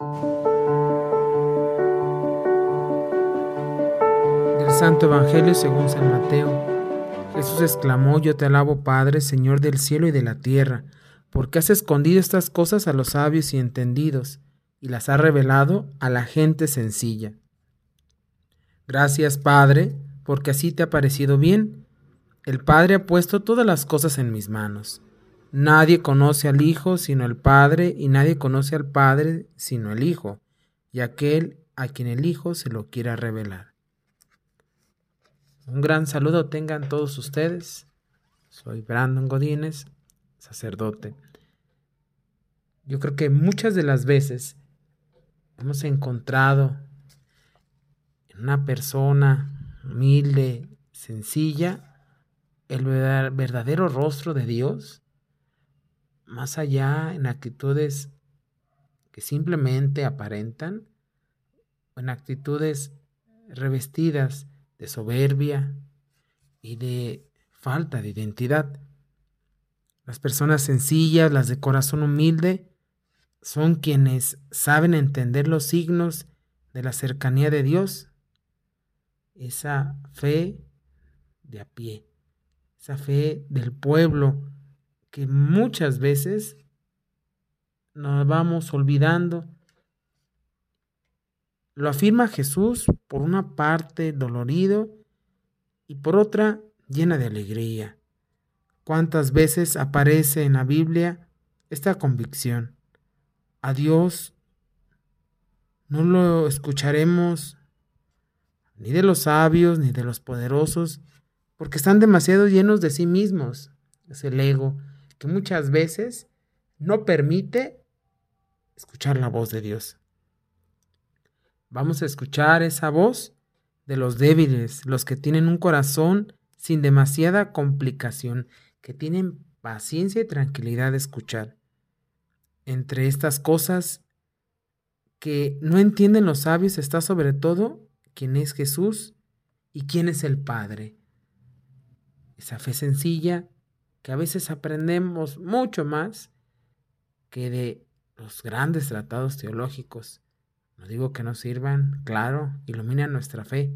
Del Santo Evangelio según San Mateo. Jesús exclamó, yo te alabo Padre, Señor del cielo y de la tierra, porque has escondido estas cosas a los sabios y entendidos, y las has revelado a la gente sencilla. Gracias Padre, porque así te ha parecido bien. El Padre ha puesto todas las cosas en mis manos. Nadie conoce al Hijo sino el Padre, y nadie conoce al Padre sino el Hijo, y aquel a quien el Hijo se lo quiera revelar. Un gran saludo tengan todos ustedes. Soy Brandon Godínez, sacerdote. Yo creo que muchas de las veces hemos encontrado en una persona humilde, sencilla, el verdadero rostro de Dios más allá en actitudes que simplemente aparentan, en actitudes revestidas de soberbia y de falta de identidad. Las personas sencillas, las de corazón humilde, son quienes saben entender los signos de la cercanía de Dios, esa fe de a pie, esa fe del pueblo que muchas veces nos vamos olvidando. Lo afirma Jesús por una parte dolorido y por otra llena de alegría. ¿Cuántas veces aparece en la Biblia esta convicción? A Dios no lo escucharemos ni de los sabios ni de los poderosos, porque están demasiado llenos de sí mismos. Es el ego, que muchas veces no permite escuchar la voz de Dios. Vamos a escuchar esa voz de los débiles, los que tienen un corazón sin demasiada complicación, que tienen paciencia y tranquilidad de escuchar. Entre estas cosas que no entienden los sabios está sobre todo quién es Jesús y quién es el Padre. Esa fe sencilla que a veces aprendemos mucho más que de los grandes tratados teológicos. No digo que no sirvan, claro, iluminan nuestra fe,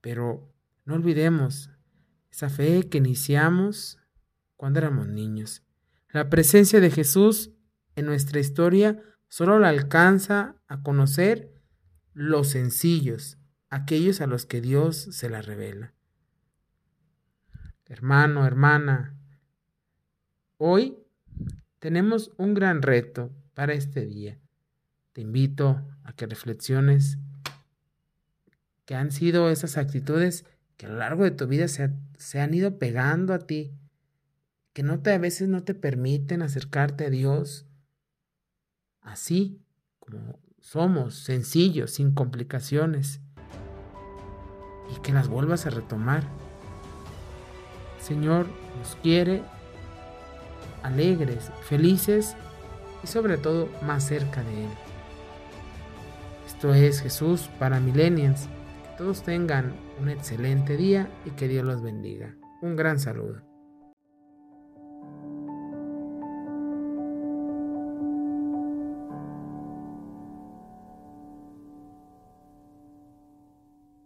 pero no olvidemos esa fe que iniciamos cuando éramos niños. La presencia de Jesús en nuestra historia solo la alcanza a conocer los sencillos, aquellos a los que Dios se la revela. Hermano, hermana, Hoy tenemos un gran reto para este día. Te invito a que reflexiones que han sido esas actitudes que a lo largo de tu vida se, se han ido pegando a ti, que no te, a veces no te permiten acercarte a Dios así como somos, sencillos, sin complicaciones, y que las vuelvas a retomar. Señor nos quiere alegres, felices y sobre todo más cerca de Él. Esto es Jesús para Millennials. Que todos tengan un excelente día y que Dios los bendiga. Un gran saludo.